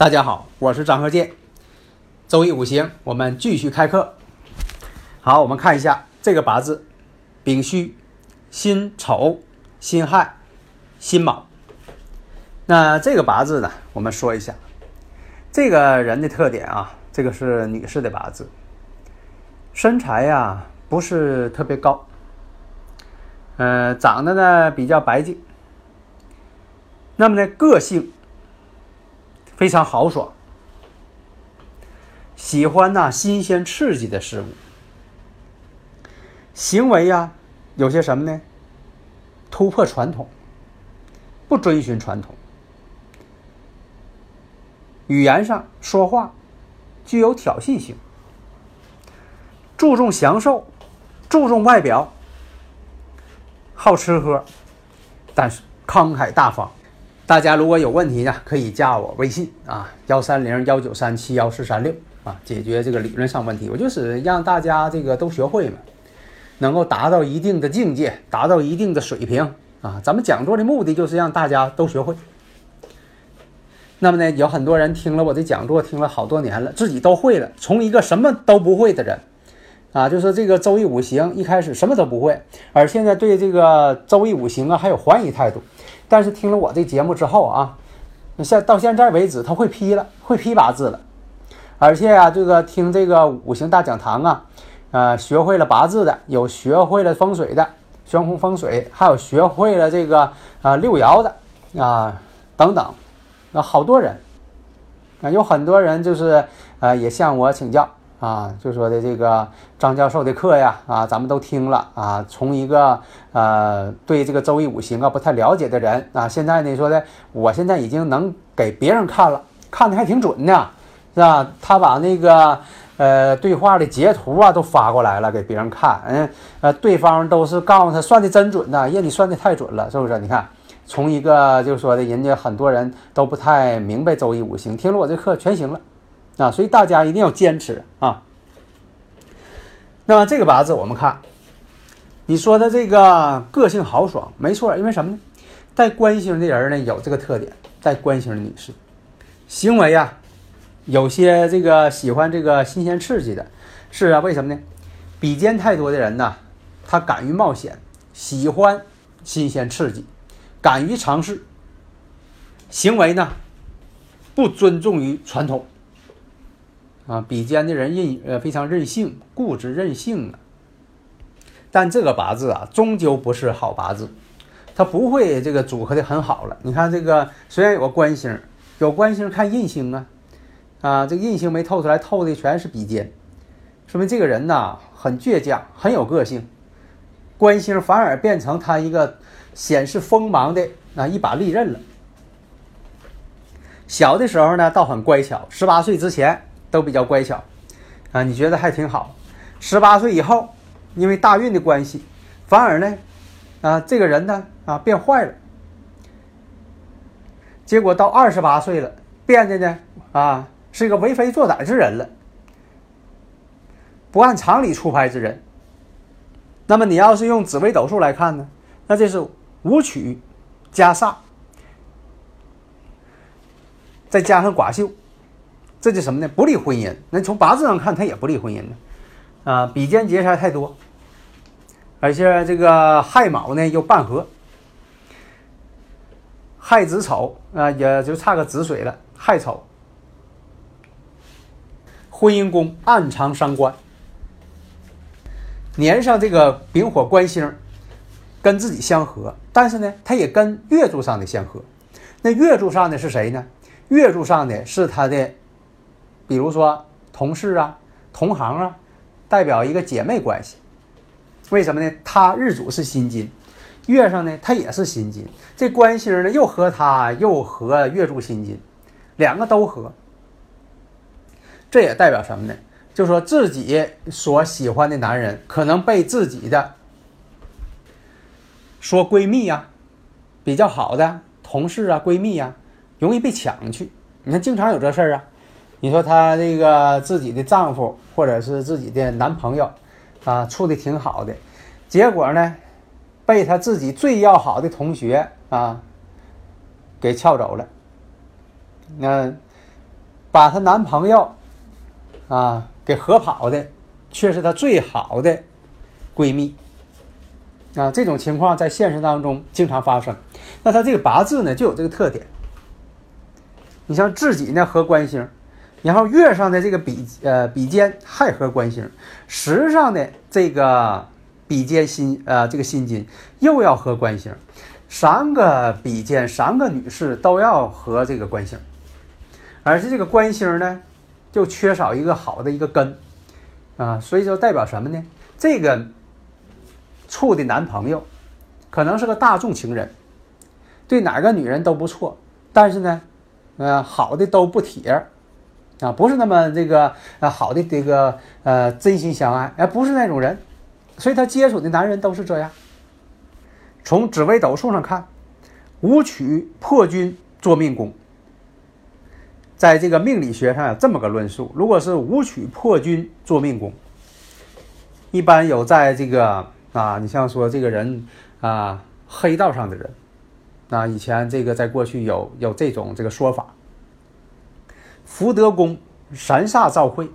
大家好，我是张鹤剑。周易五行，我们继续开课。好，我们看一下这个八字：丙戌、辛丑、辛亥、辛卯。那这个八字呢，我们说一下这个人的特点啊。这个是女士的八字，身材呀不是特别高，呃，长得呢比较白净。那么呢，个性。非常豪爽，喜欢呐新鲜刺激的事物。行为呀，有些什么呢？突破传统，不遵循传统。语言上说话具有挑衅性，注重享受，注重外表，好吃喝，但是慷慨大方。大家如果有问题呢，可以加我微信啊，幺三零幺九三七幺四三六啊，解决这个理论上问题。我就是让大家这个都学会嘛，能够达到一定的境界，达到一定的水平啊。咱们讲座的目的就是让大家都学会。那么呢，有很多人听了我的讲座，听了好多年了，自己都会了，从一个什么都不会的人啊，就是这个周易五行一开始什么都不会，而现在对这个周易五行啊还有怀疑态度。但是听了我这节目之后啊，现到现在为止他会批了，会批八字了，而且啊，这个听这个五行大讲堂啊，呃，学会了八字的，有学会了风水的，悬空风水，还有学会了这个啊六爻的啊等等，那好多人啊，有很多人就是呃也向我请教。啊，就说的这个张教授的课呀，啊，咱们都听了啊。从一个呃对这个周易五行啊不太了解的人啊，现在呢说的，我现在已经能给别人看了，看的还挺准呢，是吧？他把那个呃对话的截图啊都发过来了给别人看，嗯呃对方都是告诉他算的真准呐，耶你算的太准了，是不是？你看，从一个就说的人家很多人都不太明白周易五行，听了我这课全行了。啊，所以大家一定要坚持啊。那么这个八字我们看，你说的这个个性豪爽，没错，因为什么呢？带官星的人呢有这个特点，带官星的女士，行为啊，有些这个喜欢这个新鲜刺激的，是啊，为什么呢？比肩太多的人呢，他敢于冒险，喜欢新鲜刺激，敢于尝试，行为呢不尊重于传统。啊，比肩的人任呃非常任性、固执、任性啊。但这个八字啊，终究不是好八字，它不会这个组合的很好了。你看这个，虽然有个官星，有官星看印星啊，啊，这个印星没透出来，透的全是比肩，说明这个人呐很倔强，很有个性。官星反而变成他一个显示锋芒的啊一把利刃了。小的时候呢，倒很乖巧，十八岁之前。都比较乖巧，啊，你觉得还挺好。十八岁以后，因为大运的关系，反而呢，啊，这个人呢，啊，变坏了。结果到二十八岁了，变得呢，啊，是一个为非作歹之人了，不按常理出牌之人。那么你要是用紫微斗数来看呢，那这是武曲加煞，再加上寡秀。这就什么呢？不利婚姻。那从八字上看，他也不利婚姻呢。啊，比肩劫财太多，而且这个亥卯呢又半合，亥子丑啊，也就差个子水了。亥丑，婚姻宫暗藏伤官，年上这个丙火官星跟自己相合，但是呢，他也跟月柱上的相合。那月柱上的是谁呢？月柱上的是他的。比如说同事啊，同行啊，代表一个姐妹关系。为什么呢？他日主是辛金，月上呢他也是辛金，这官星呢又和他又合月柱辛金，两个都合。这也代表什么呢？就说自己所喜欢的男人可能被自己的说闺蜜呀、比较好的同事啊、闺蜜呀，容易被抢去。你看，经常有这事儿啊。你说她这个自己的丈夫或者是自己的男朋友啊，处的挺好的，结果呢，被她自己最要好的同学啊给撬走了。那把她男朋友啊给合跑的，却是她最好的闺蜜。啊，这种情况在现实当中经常发生。那她这个八字呢，就有这个特点。你像自己呢合官星，然后月上的这个比呃比肩亥合官星，时上的这个比肩辛呃这个辛金又要合官星，三个比肩三个女士都要合这个官星，而且这个官星呢就缺少一个好的一个根啊，所以说代表什么呢？这个处的男朋友可能是个大众情人，对哪个女人都不错，但是呢。呃，好的都不铁，啊，不是那么这个呃好的这个呃真心相爱，哎，不是那种人，所以他接触的男人都是这样。从紫微斗数上看，武曲破军做命宫，在这个命理学上有这么个论述：如果是武曲破军做命宫，一般有在这个啊，你像说这个人啊，黑道上的人。那以前这个在过去有有这种这个说法，福德宫三煞照会，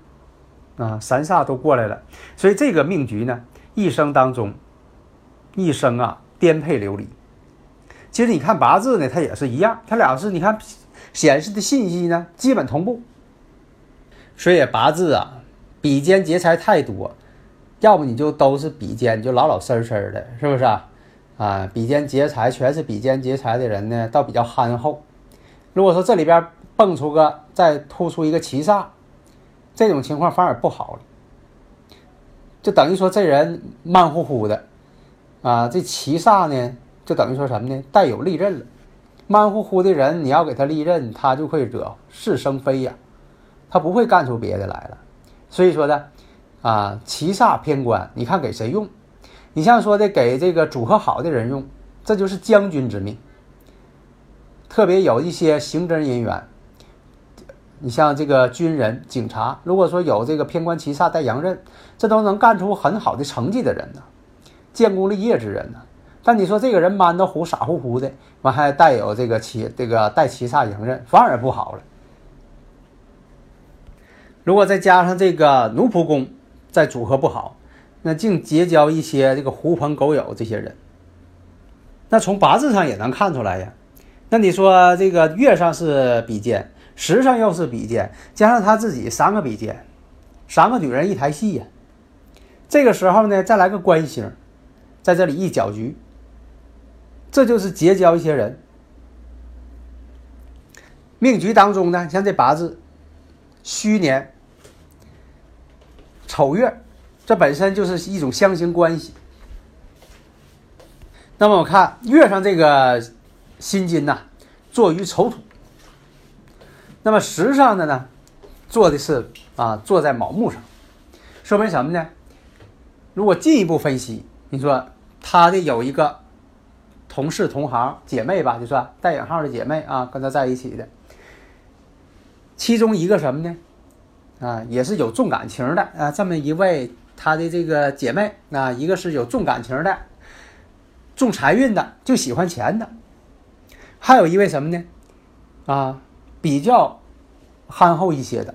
啊，三煞都过来了，所以这个命局呢，一生当中，一生啊颠沛流离。其实你看八字呢，它也是一样，它俩是你看显示的信息呢基本同步。所以八字啊，比肩劫财太多，要不你就都是比肩，就老老实实的，是不是啊？啊，比肩劫财，全是比肩劫财的人呢，倒比较憨厚。如果说这里边蹦出个，再突出一个七煞，这种情况反而不好了，就等于说这人慢乎乎的。啊，这七煞呢，就等于说什么呢？带有利刃了。慢乎乎的人，你要给他利刃，他就会惹是生非呀，他不会干出别的来了。所以说呢，啊，七煞偏官，你看给谁用？你像说的给这个组合好的人用，这就是将军之命。特别有一些刑侦人员，你像这个军人、警察，如果说有这个偏官七煞带阳刃，这都能干出很好的成绩的人呢，建功立业之人呢。但你说这个人闷得虎、傻乎乎的，完还带有这个七这个带七煞阳刃，反而不好了。如果再加上这个奴仆宫，再组合不好。那净结交一些这个狐朋狗友这些人，那从八字上也能看出来呀。那你说这个月上是比肩，时上又是比肩，加上他自己三个比肩，三个女人一台戏呀。这个时候呢，再来个官星，在这里一搅局，这就是结交一些人。命局当中呢，像这八字，戌年、丑月。这本身就是一种相形关系。那么我看月上这个辛金呐，坐于丑土。那么时上的呢，坐的是啊，坐在卯木上，说明什么呢？如果进一步分析，你说他的有一个同事、同行、姐妹吧，就算带引号的姐妹啊，跟他在一起的，其中一个什么呢？啊，也是有重感情的啊，这么一位。她的这个姐妹啊，一个是有重感情的，重财运的，就喜欢钱的；还有一位什么呢？啊，比较憨厚一些的。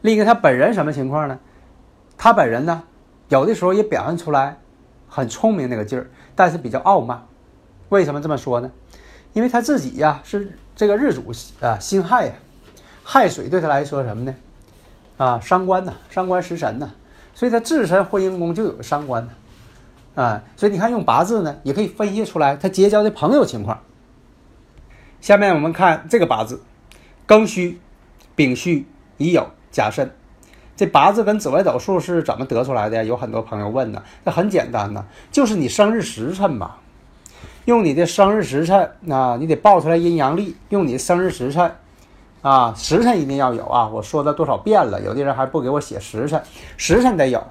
另一个，他本人什么情况呢？他本人呢，有的时候也表现出来很聪明那个劲儿，但是比较傲慢。为什么这么说呢？因为他自己呀是这个日主啊辛亥呀，亥水对他来说什么呢？啊，伤官呐，伤官食神呐，所以他自身婚姻宫就有伤官呢，啊，所以你看用八字呢，也可以分析出来他结交的朋友情况。下面我们看这个八字：庚戌、丙戌、乙酉、甲申，这八字跟紫微斗数是怎么得出来的？有很多朋友问呢。这很简单呢，就是你生日时辰嘛，用你的生日时辰啊，你得报出来阴阳历，用你生日时辰啊，时辰一定要有啊。我说了多少遍了，有的人还不给我写时辰，时辰得有。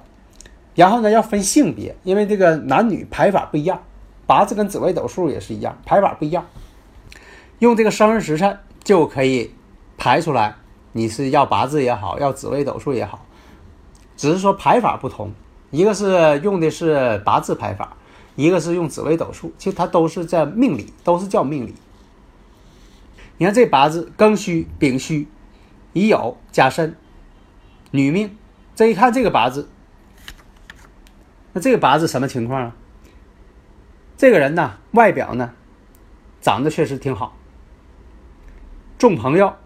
然后呢，要分性别，因为这个男女排法不一样，八字跟紫微斗数也是一样，排法不一样。用这个生日时辰就可以排出来。你是要八字也好，要紫微斗数也好，只是说排法不同，一个是用的是八字排法，一个是用紫微斗数，其实它都是在命理，都是叫命理。你看这八字庚戌、丙戌、乙酉、甲申，女命。这一看这个八字，那这个八字什么情况啊？这个人呢，外表呢，长得确实挺好，重朋友。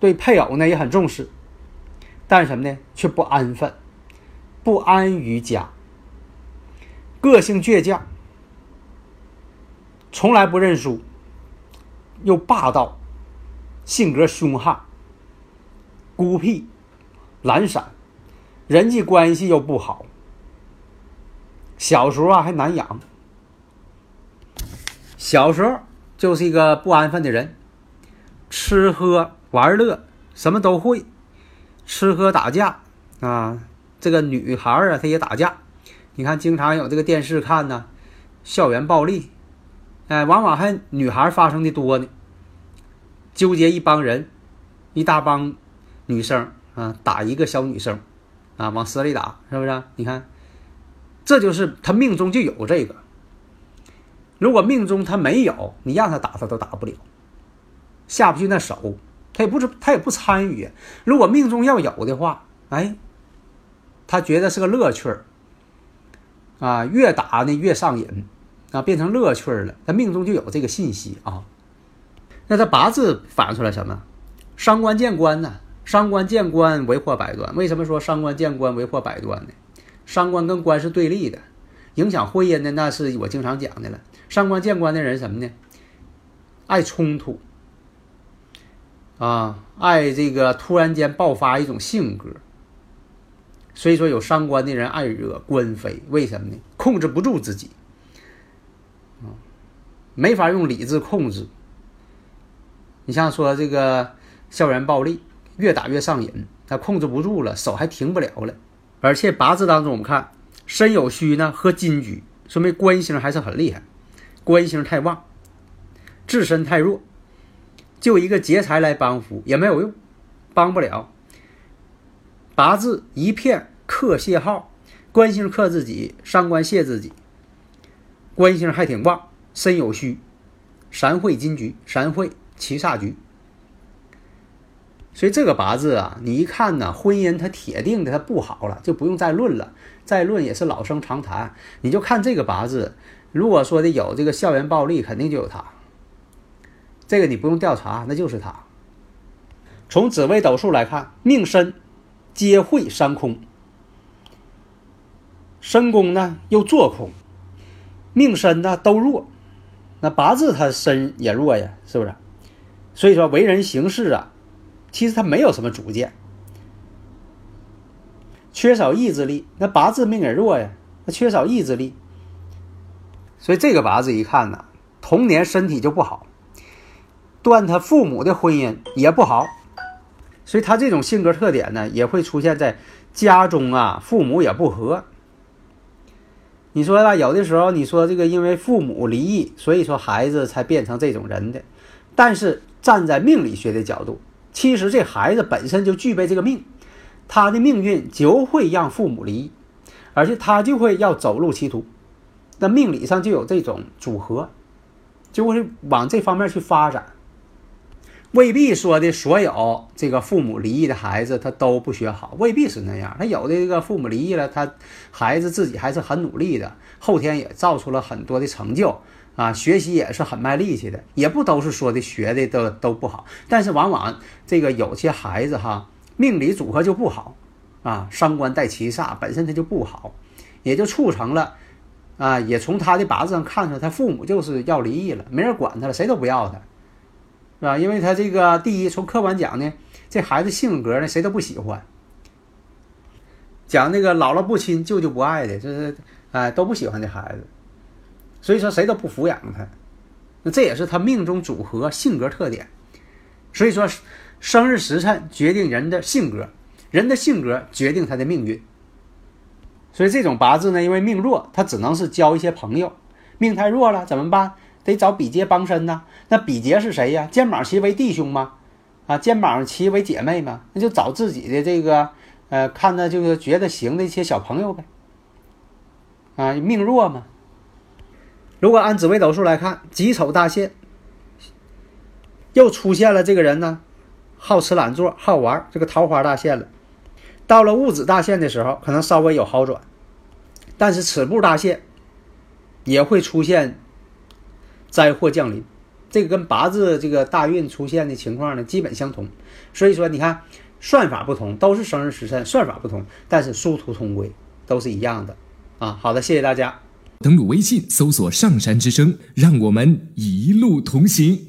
对配偶呢也很重视，但是什么呢？却不安分，不安于家，个性倔强，从来不认输，又霸道，性格凶悍，孤僻，懒散，人际关系又不好。小时候啊还难养，小时候就是一个不安分的人，吃喝。玩乐什么都会，吃喝打架啊！这个女孩啊，她也打架。你看，经常有这个电视看呢，校园暴力，哎，往往还女孩发生的多呢。纠结一帮人，一大帮女生啊，打一个小女生啊，往死里打，是不是？你看，这就是他命中就有这个。如果命中他没有，你让他打他都打不了，下不去那手。他也不是，他也不参与。如果命中要有的话，哎，他觉得是个乐趣儿啊，越打呢越上瘾啊，变成乐趣儿了。他命中就有这个信息啊。那他八字反映出来什么？伤官见官呢？伤官见官为祸百端。为什么说伤官见官为祸百端呢？伤官跟官是对立的，影响婚姻的那是我经常讲的了。伤官见官的人什么呢？爱冲突。啊，爱这个突然间爆发一种性格，所以说有伤官的人爱惹官非，为什么呢？控制不住自己，啊，没法用理智控制。你像说这个校园暴力，越打越上瘾，他控制不住了，手还停不了了。而且八字当中我们看身有虚呢和金局，说明官星还是很厉害，官星太旺，自身太弱。就一个劫财来帮扶也没有用，帮不了。八字一片克泄号，官星克自己，伤官泄自己。官星还挺旺，身有虚，三会金局，三会七煞局。所以这个八字啊，你一看呢，婚姻它铁定的它不好了，就不用再论了，再论也是老生常谈。你就看这个八字，如果说的有这个校园暴力，肯定就有他。这个你不用调查，那就是他。从紫微斗数来看，命身皆会伤空，身宫呢又做空，命身呢都弱，那八字他身也弱呀，是不是？所以说为人行事啊，其实他没有什么主见，缺少意志力。那八字命也弱呀，那缺少意志力，所以这个八字一看呢，童年身体就不好。断他父母的婚姻也不好，所以他这种性格特点呢，也会出现在家中啊，父母也不和。你说吧，有的时候你说这个因为父母离异，所以说孩子才变成这种人的。但是站在命理学的角度，其实这孩子本身就具备这个命，他的命运就会让父母离异，而且他就会要走入歧途。那命理上就有这种组合，就会往这方面去发展。未必说的所有这个父母离异的孩子他都不学好，未必是那样。他有的这个父母离异了，他孩子自己还是很努力的，后天也造出了很多的成就啊，学习也是很卖力气的，也不都是说的学的都都不好。但是往往这个有些孩子哈，命理组合就不好啊，伤官带七煞，本身他就不好，也就促成了啊，也从他的八字上看出来，他父母就是要离异了，没人管他了，谁都不要他。是吧？因为他这个第一，从客观讲呢，这孩子性格呢，谁都不喜欢，讲那个姥姥不亲，舅舅不爱的，就是哎都不喜欢这孩子，所以说谁都不抚养他。那这也是他命中组合性格特点。所以说，生日时辰决定人的性格，人的性格决定他的命运。所以这种八字呢，因为命弱，他只能是交一些朋友。命太弱了怎么办？得找比劫帮身呐。那比劫是谁呀？肩膀齐为弟兄吗？啊，肩膀齐为姐妹吗？那就找自己的这个，呃，看着就是觉得行的一些小朋友呗。啊，命弱嘛。如果按紫微斗数来看，己丑大限，又出现了这个人呢，好吃懒做，好玩，这个桃花大限了。到了戊子大限的时候，可能稍微有好转，但是此步大限也会出现灾祸降临。这个跟八字这个大运出现的情况呢，基本相同。所以说，你看算法不同，都是生日时辰，算法不同，但是殊途同归，都是一样的。啊，好的，谢谢大家。登录微信，搜索“上山之声”，让我们一路同行。